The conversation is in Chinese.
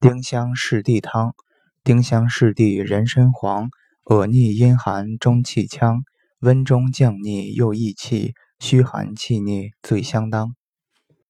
丁香柿地汤，丁香柿地人参黄，恶逆阴寒中气呛，温中降逆又益气，虚寒气逆最相当。